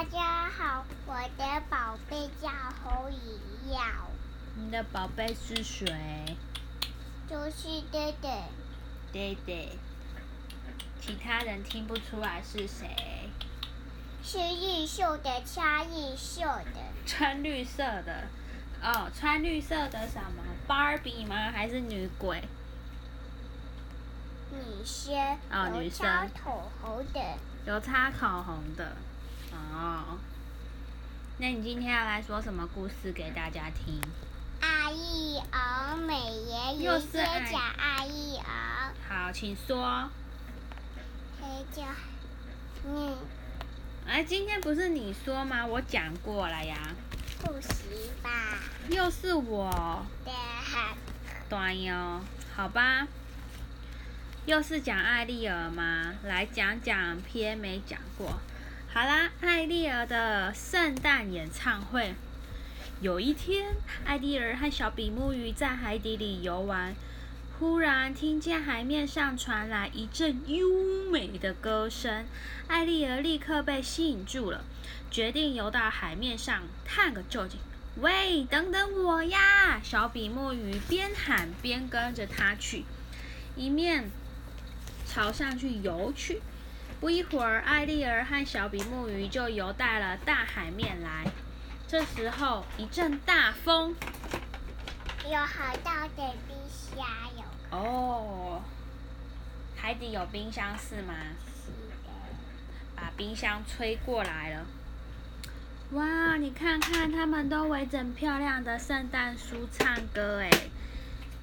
大家好，我的宝贝叫侯怡耀，你的宝贝是谁？就是爹爹。爹爹。其他人听不出来是谁？是绿秀的，穿绿秀的。穿绿色的，哦，穿绿色的什么？Barbie 吗？还是女鬼？女生。哦，女生。有擦口红的。有擦口红的。哦。那你今天要来说什么故事给大家听？阿姨儿美爷爷接讲阿姨儿。好，请说。谁讲？你。哎，今天不是你说吗？我讲过了呀。不行吧？又是我。对。对哟，好吧。又是讲艾丽儿吗？来讲讲偏没讲过。好啦，艾丽儿的圣诞演唱会。有一天，艾丽儿和小比目鱼在海底里游玩。忽然听见海面上传来一阵优美的歌声，艾丽儿立刻被吸引住了，决定游到海面上探个究竟。喂，等等我呀！小比目鱼边喊边跟着他去，一面朝上去游去。不一会儿，艾丽儿和小比目鱼就游到了大海面来。这时候，一阵大风，有好大的冰箱哟。哦，海底有冰箱是吗？是的。把冰箱吹过来了。哇，你看看，他们都围着漂亮的圣诞树唱歌哎。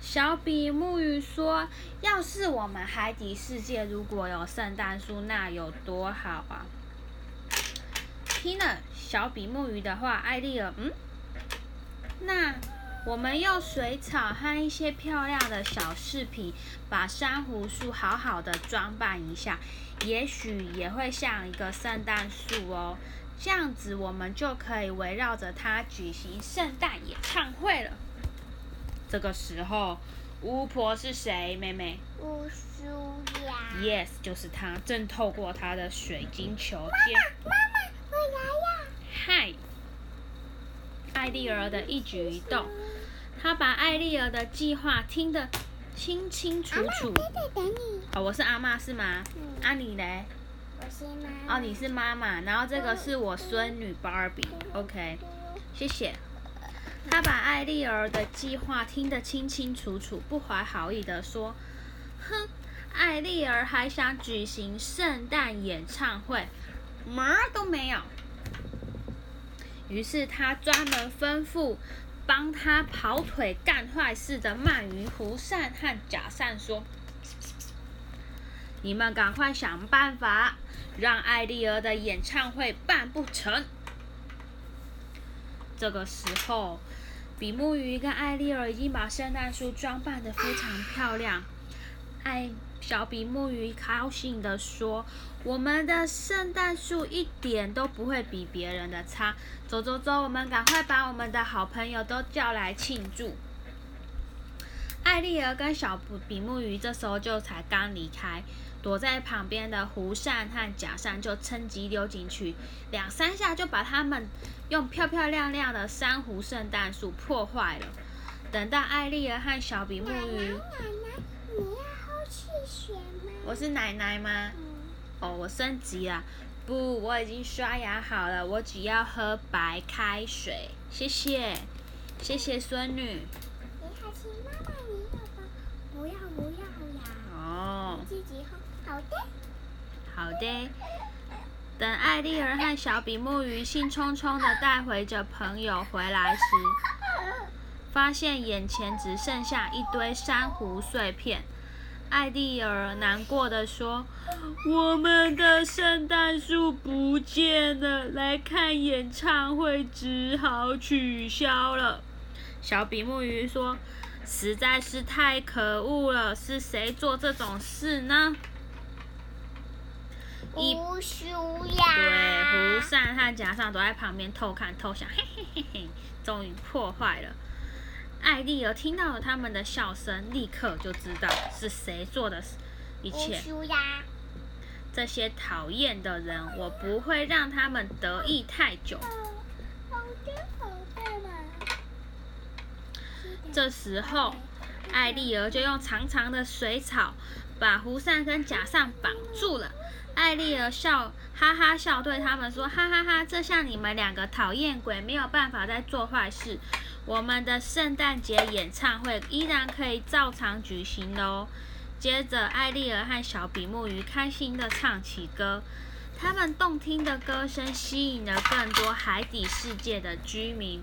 小比目鱼说：“要是我们海底世界如果有圣诞树，那有多好啊！”听了小比目鱼的话，艾丽尔，嗯，那。我们用水草和一些漂亮的小饰品，把珊瑚树好好的装扮一下，也许也会像一个圣诞树哦。这样子，我们就可以围绕着它举行圣诞演唱会了。这个时候，巫婆是谁？妹妹？乌苏呀。Yes，就是她，正透过她的水晶球。妈妈，妈妈，我来呀。嗨，艾丽儿的一举一动。她把艾丽儿的计划听得清清楚楚。等你。哦，我是阿妈是吗？嗯。阿你嘞？我是妈。哦，你是妈妈，然后这个是我孙女芭比。OK，谢谢。他把艾丽儿的计划听得清清楚楚，不怀好意的说：“哼，艾丽儿还想举行圣诞演唱会，门儿都没有。”于是他专门吩咐。帮他跑腿干坏事的鳗鱼胡善和假善说：“你们赶快想办法，让艾丽儿的演唱会办不成。”这个时候，比目鱼跟艾丽儿已经把圣诞树装扮的非常漂亮。艾小比目鱼高兴的说：“我们的圣诞树一点都不会比别人的差。走走走，我们赶快把我们的好朋友都叫来庆祝。”艾丽儿跟小比目鱼这时候就才刚离开，躲在旁边的胡善和假善就趁机溜进去，两三下就把他们用漂漂亮亮的珊瑚圣诞树破坏了。等到艾丽儿和小比目鱼。我是奶奶吗？哦，我升级了。不，我已经刷牙好了，我只要喝白开水。谢谢，谢谢孙女。你好，请妈妈，你要吗？不要，不要呀。哦。自己喝。好的。好的。等艾丽儿和小比目鱼兴冲冲的带回着朋友回来时，发现眼前只剩下一堆珊瑚碎片。艾丽儿难过的说：“我们的圣诞树不见了，来看演唱会只好取消了。”小比目鱼说：“实在是太可恶了，是谁做这种事呢？”胡须呀！对，胡善和假上都在旁边偷看偷想，嘿嘿嘿嘿，终于破坏了。艾丽儿听到了他们的笑声，立刻就知道是谁做的一切。这些讨厌的人，我不会让他们得意太久。这时候，艾丽儿就用长长的水草把胡善跟贾善绑住了。艾丽儿笑哈哈笑，对他们说：“哈哈哈，这像你们两个讨厌鬼，没有办法再做坏事。我们的圣诞节演唱会依然可以照常举行哦。”接着，艾丽儿和小比目鱼开心地唱起歌，他们动听的歌声吸引了更多海底世界的居民。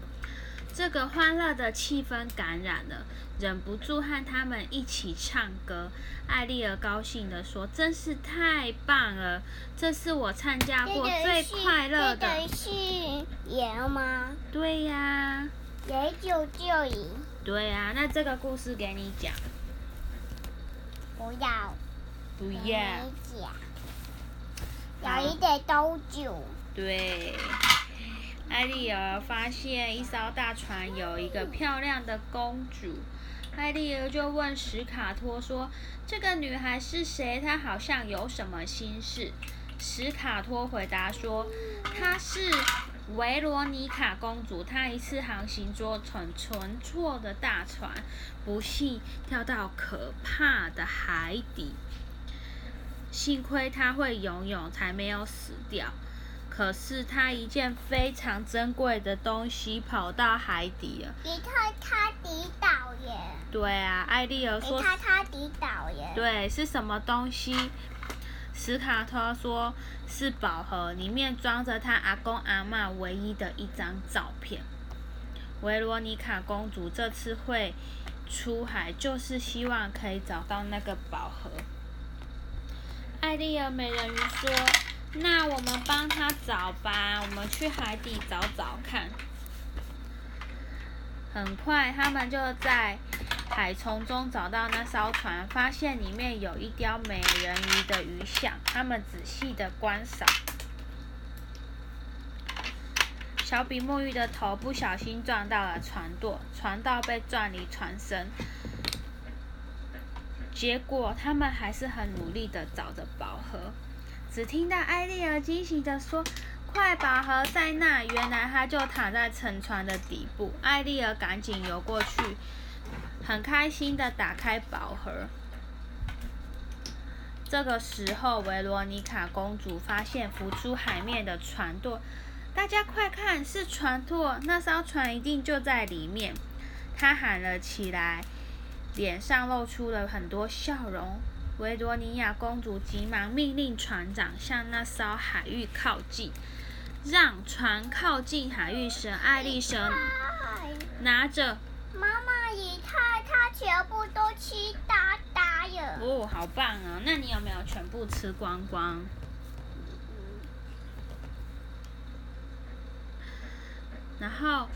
这个欢乐的气氛感染了，忍不住和他们一起唱歌。艾丽儿高兴地说：“真是太棒了，这是我参加过最快乐的。”是赢吗？对呀。也就就赢。对呀，那这个故事给你讲。不要。不要。讲。有一点多久？对。艾丽儿发现一艘大船有一个漂亮的公主，艾丽儿就问史卡托说：“这个女孩是谁？她好像有什么心事。”史卡托回答说：“她是维罗妮卡公主，她一次航行坐乘乘错的大船，不幸掉到可怕的海底，幸亏她会游泳，才没有死掉。”可是他一件非常珍贵的东西跑到海底了。你看他抵倒耶。对啊，艾丽儿说。你看他抵倒耶。对，是什么东西？史卡托说是宝盒，里面装着他阿公阿妈唯一的一张照片。维罗妮卡公主这次会出海，就是希望可以找到那个宝盒。艾丽儿美人鱼说。那我们帮他找吧，我们去海底找找看。很快，他们就在海丛中找到那艘船，发现里面有一雕美人鱼的鱼像。他们仔细的观赏，小比目鱼的头不小心撞到了船舵，船道被撞离船身。结果，他们还是很努力的找着宝盒。只听到艾丽儿惊喜地说：“快，宝盒在那！”原来他就躺在沉船的底部。艾丽儿赶紧游过去，很开心地打开宝盒。这个时候，维罗妮卡公主发现浮出海面的船舵，大家快看，是船舵！那艘船一定就在里面。她喊了起来，脸上露出了很多笑容。维多尼亚公主急忙命令船长向那艘海域靠近，让船靠近海域时，爱丽舍拿着妈妈姨太，她全部都吃哒哒了。哦，好棒啊！那你有没有全部吃光光？然后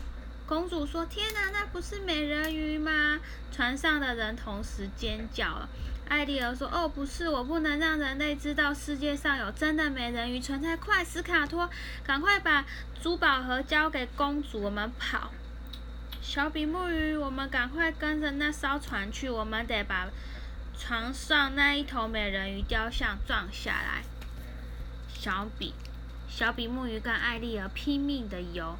公主说：“天哪，那不是美人鱼吗？”船上的人同时尖叫了。艾丽儿说：“哦，不是，我不能让人类知道世界上有真的美人鱼存在。快，斯卡托，赶快把珠宝盒交给公主，我们跑。”小比目鱼，我们赶快跟着那艘船去，我们得把船上那一头美人鱼雕像撞下来。小比，小比目鱼跟艾丽儿拼命的游。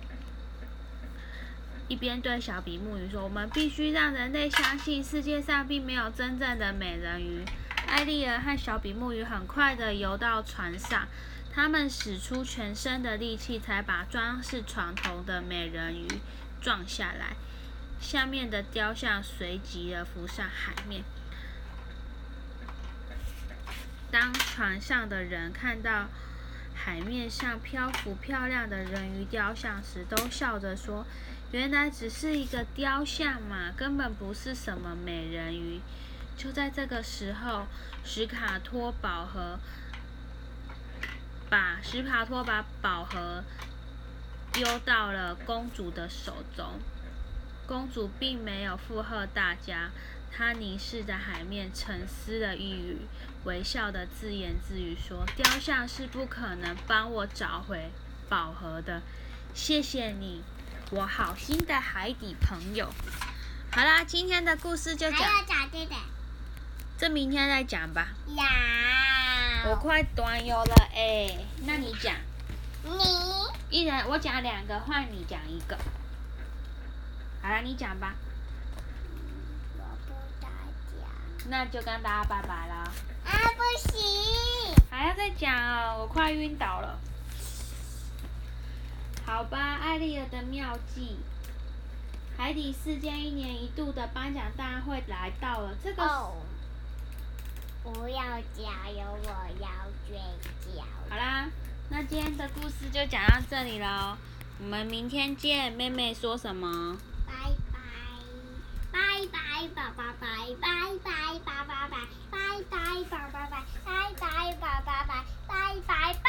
一边对小比目鱼说：“我们必须让人类相信世界上并没有真正的美人鱼。”艾丽儿和小比目鱼很快的游到船上，他们使出全身的力气才把装饰船头的美人鱼撞下来，下面的雕像随即的浮上海面。当船上的人看到海面上漂浮漂亮的人鱼雕像时，都笑着说。原来只是一个雕像嘛，根本不是什么美人鱼。就在这个时候，史卡托宝盒把史卡托把宝盒丢到了公主的手中。公主并没有附和大家，她凝视着海面，沉思了一语，微笑的自言自语说：“雕像是不可能帮我找回宝盒的，谢谢你。”我好心的海底朋友，好啦，今天的故事就讲。还要讲这个。这明天再讲吧。呀。我快端游了哎，那你讲。你。一人我讲两个，换你讲一个。好了，你讲吧。我不大讲。那就跟大家拜拜了。啊，不行。还要再讲哦，我快晕倒了。好吧，艾丽尔的妙计。海底世界一年一度的颁奖大会来到了，这个。不要加油，我要睡觉。好啦，那今天的故事就讲到这里喽，我们明天见。妹妹说什么？拜拜，拜拜，爸爸拜拜拜，爸爸拜拜拜，爸爸拜拜拜，爸爸拜拜拜，拜拜拜。